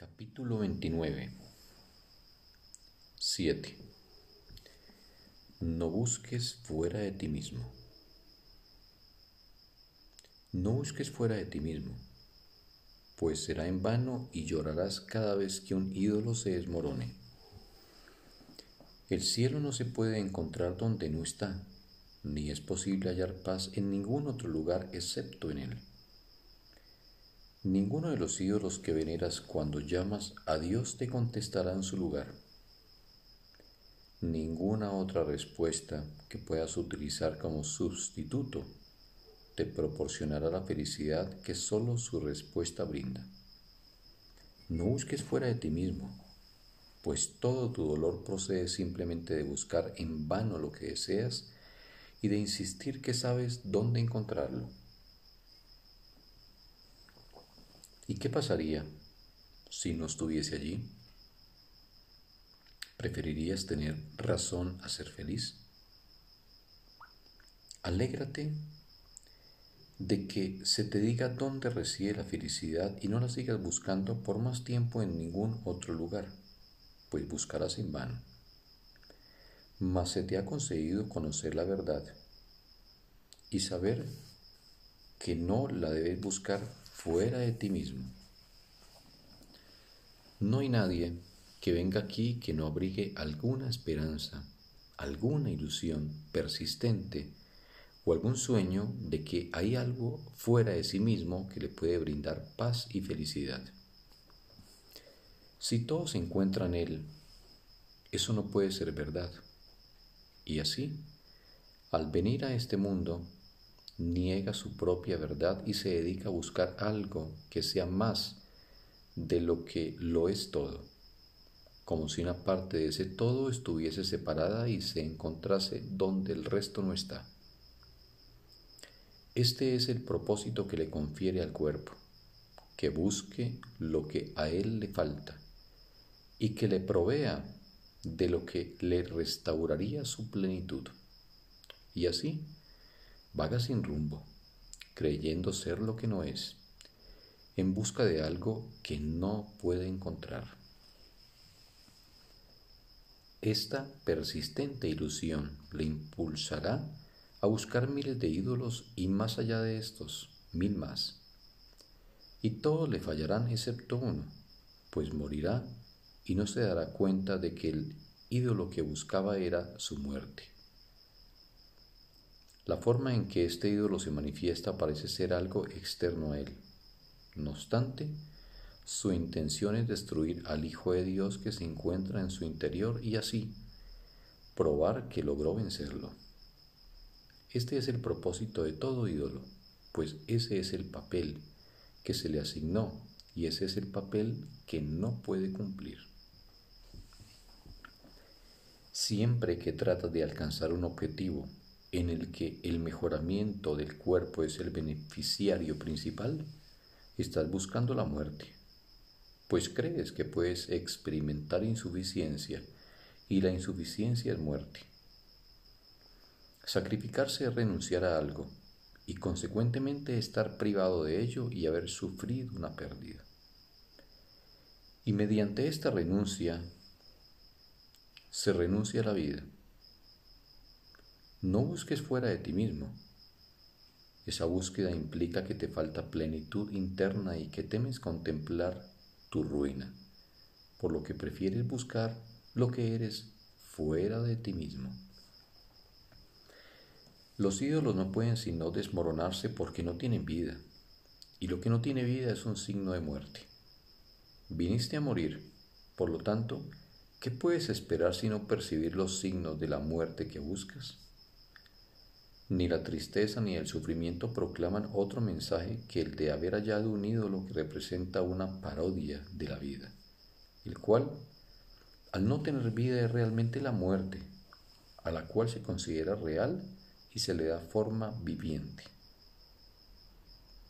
Capítulo 29 7. No busques fuera de ti mismo. No busques fuera de ti mismo, pues será en vano y llorarás cada vez que un ídolo se desmorone. El cielo no se puede encontrar donde no está, ni es posible hallar paz en ningún otro lugar excepto en él. Ninguno de los ídolos que veneras cuando llamas a Dios te contestará en su lugar. Ninguna otra respuesta que puedas utilizar como sustituto te proporcionará la felicidad que solo su respuesta brinda. No busques fuera de ti mismo, pues todo tu dolor procede simplemente de buscar en vano lo que deseas y de insistir que sabes dónde encontrarlo. ¿Y qué pasaría si no estuviese allí? ¿Preferirías tener razón a ser feliz? Alégrate de que se te diga dónde reside la felicidad y no la sigas buscando por más tiempo en ningún otro lugar, pues buscarás en vano. Mas se te ha concedido conocer la verdad y saber que no la debes buscar fuera de ti mismo. No hay nadie que venga aquí que no abrigue alguna esperanza, alguna ilusión persistente o algún sueño de que hay algo fuera de sí mismo que le puede brindar paz y felicidad. Si todo se encuentra en él, eso no puede ser verdad. Y así, al venir a este mundo, niega su propia verdad y se dedica a buscar algo que sea más de lo que lo es todo, como si una parte de ese todo estuviese separada y se encontrase donde el resto no está. Este es el propósito que le confiere al cuerpo, que busque lo que a él le falta y que le provea de lo que le restauraría su plenitud. Y así, vaga sin rumbo, creyendo ser lo que no es, en busca de algo que no puede encontrar. Esta persistente ilusión le impulsará a buscar miles de ídolos y más allá de estos, mil más. Y todos le fallarán excepto uno, pues morirá y no se dará cuenta de que el ídolo que buscaba era su muerte. La forma en que este ídolo se manifiesta parece ser algo externo a él. No obstante, su intención es destruir al Hijo de Dios que se encuentra en su interior y así probar que logró vencerlo. Este es el propósito de todo ídolo, pues ese es el papel que se le asignó y ese es el papel que no puede cumplir. Siempre que trata de alcanzar un objetivo en el que el mejoramiento del cuerpo es el beneficiario principal, estás buscando la muerte, pues crees que puedes experimentar insuficiencia y la insuficiencia es muerte. Sacrificarse es renunciar a algo y consecuentemente estar privado de ello y haber sufrido una pérdida. Y mediante esta renuncia se renuncia a la vida. No busques fuera de ti mismo. Esa búsqueda implica que te falta plenitud interna y que temes contemplar tu ruina, por lo que prefieres buscar lo que eres fuera de ti mismo. Los ídolos no pueden sino desmoronarse porque no tienen vida, y lo que no tiene vida es un signo de muerte. Viniste a morir, por lo tanto, ¿qué puedes esperar sino percibir los signos de la muerte que buscas? Ni la tristeza ni el sufrimiento proclaman otro mensaje que el de haber hallado un ídolo que representa una parodia de la vida, el cual, al no tener vida, es realmente la muerte, a la cual se considera real y se le da forma viviente.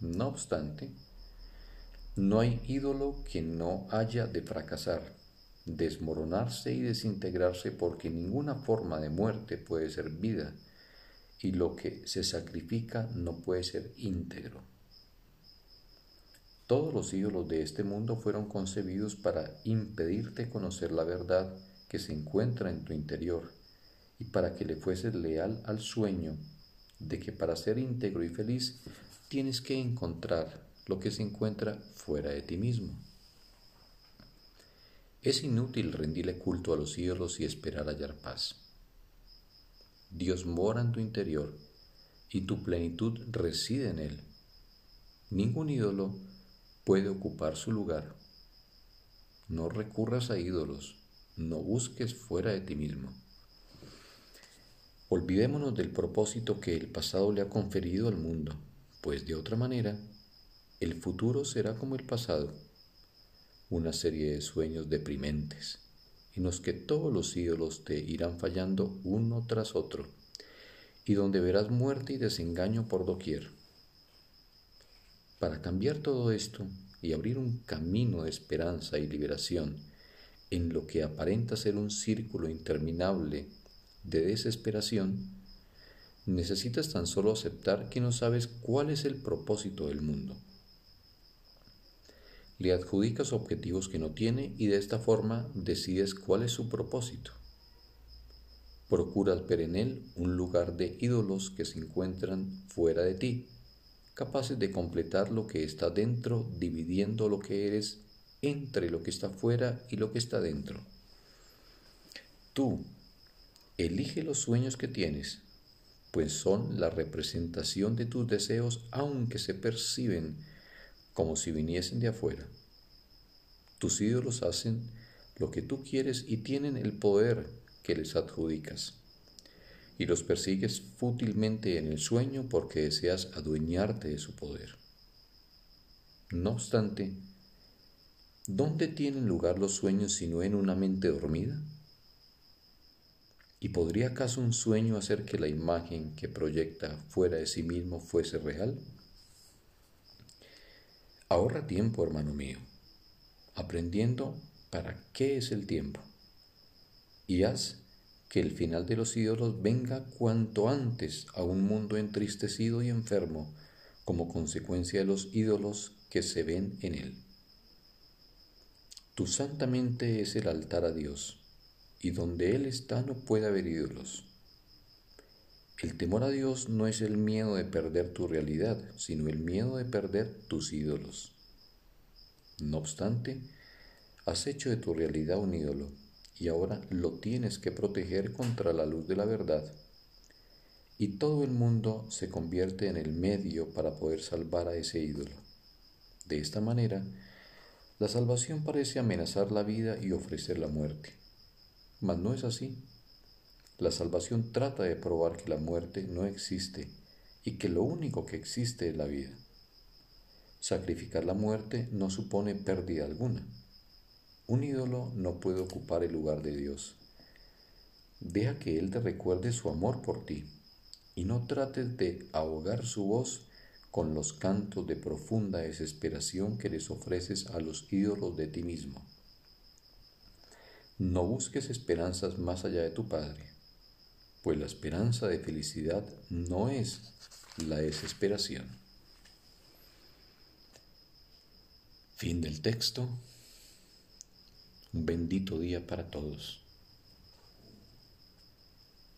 No obstante, no hay ídolo que no haya de fracasar, desmoronarse y desintegrarse porque ninguna forma de muerte puede ser vida y lo que se sacrifica no puede ser íntegro. Todos los ídolos de este mundo fueron concebidos para impedirte conocer la verdad que se encuentra en tu interior y para que le fueses leal al sueño de que para ser íntegro y feliz tienes que encontrar lo que se encuentra fuera de ti mismo. Es inútil rendirle culto a los ídolos y esperar hallar paz. Dios mora en tu interior y tu plenitud reside en él. Ningún ídolo puede ocupar su lugar. No recurras a ídolos, no busques fuera de ti mismo. Olvidémonos del propósito que el pasado le ha conferido al mundo, pues de otra manera, el futuro será como el pasado, una serie de sueños deprimentes, en los que todos los ídolos te irán fallando uno tras otro, y donde verás muerte y desengaño por doquier. Para cambiar todo esto y abrir un camino de esperanza y liberación en lo que aparenta ser un círculo interminable de desesperación, necesitas tan solo aceptar que no sabes cuál es el propósito del mundo. Le adjudicas objetivos que no tiene y de esta forma decides cuál es su propósito. Procuras ver en él un lugar de ídolos que se encuentran fuera de ti, capaces de completar lo que está dentro, dividiendo lo que eres entre lo que está fuera y lo que está dentro. Tú, Elige los sueños que tienes, pues son la representación de tus deseos aunque se perciben como si viniesen de afuera. Tus ídolos hacen lo que tú quieres y tienen el poder que les adjudicas. Y los persigues fútilmente en el sueño porque deseas adueñarte de su poder. No obstante, ¿dónde tienen lugar los sueños sino en una mente dormida? ¿Y podría acaso un sueño hacer que la imagen que proyecta fuera de sí mismo fuese real? Ahorra tiempo, hermano mío, aprendiendo para qué es el tiempo. Y haz que el final de los ídolos venga cuanto antes a un mundo entristecido y enfermo como consecuencia de los ídolos que se ven en él. Tu santa mente es el altar a Dios y donde Él está no puede haber ídolos. El temor a Dios no es el miedo de perder tu realidad, sino el miedo de perder tus ídolos. No obstante, has hecho de tu realidad un ídolo y ahora lo tienes que proteger contra la luz de la verdad. Y todo el mundo se convierte en el medio para poder salvar a ese ídolo. De esta manera, la salvación parece amenazar la vida y ofrecer la muerte. Mas no es así. La salvación trata de probar que la muerte no existe y que lo único que existe es la vida. Sacrificar la muerte no supone pérdida alguna. Un ídolo no puede ocupar el lugar de Dios. Deja que Él te recuerde su amor por ti y no trates de ahogar su voz con los cantos de profunda desesperación que les ofreces a los ídolos de ti mismo. No busques esperanzas más allá de tu Padre, pues la esperanza de felicidad no es la desesperación. Fin del texto. Un bendito día para todos.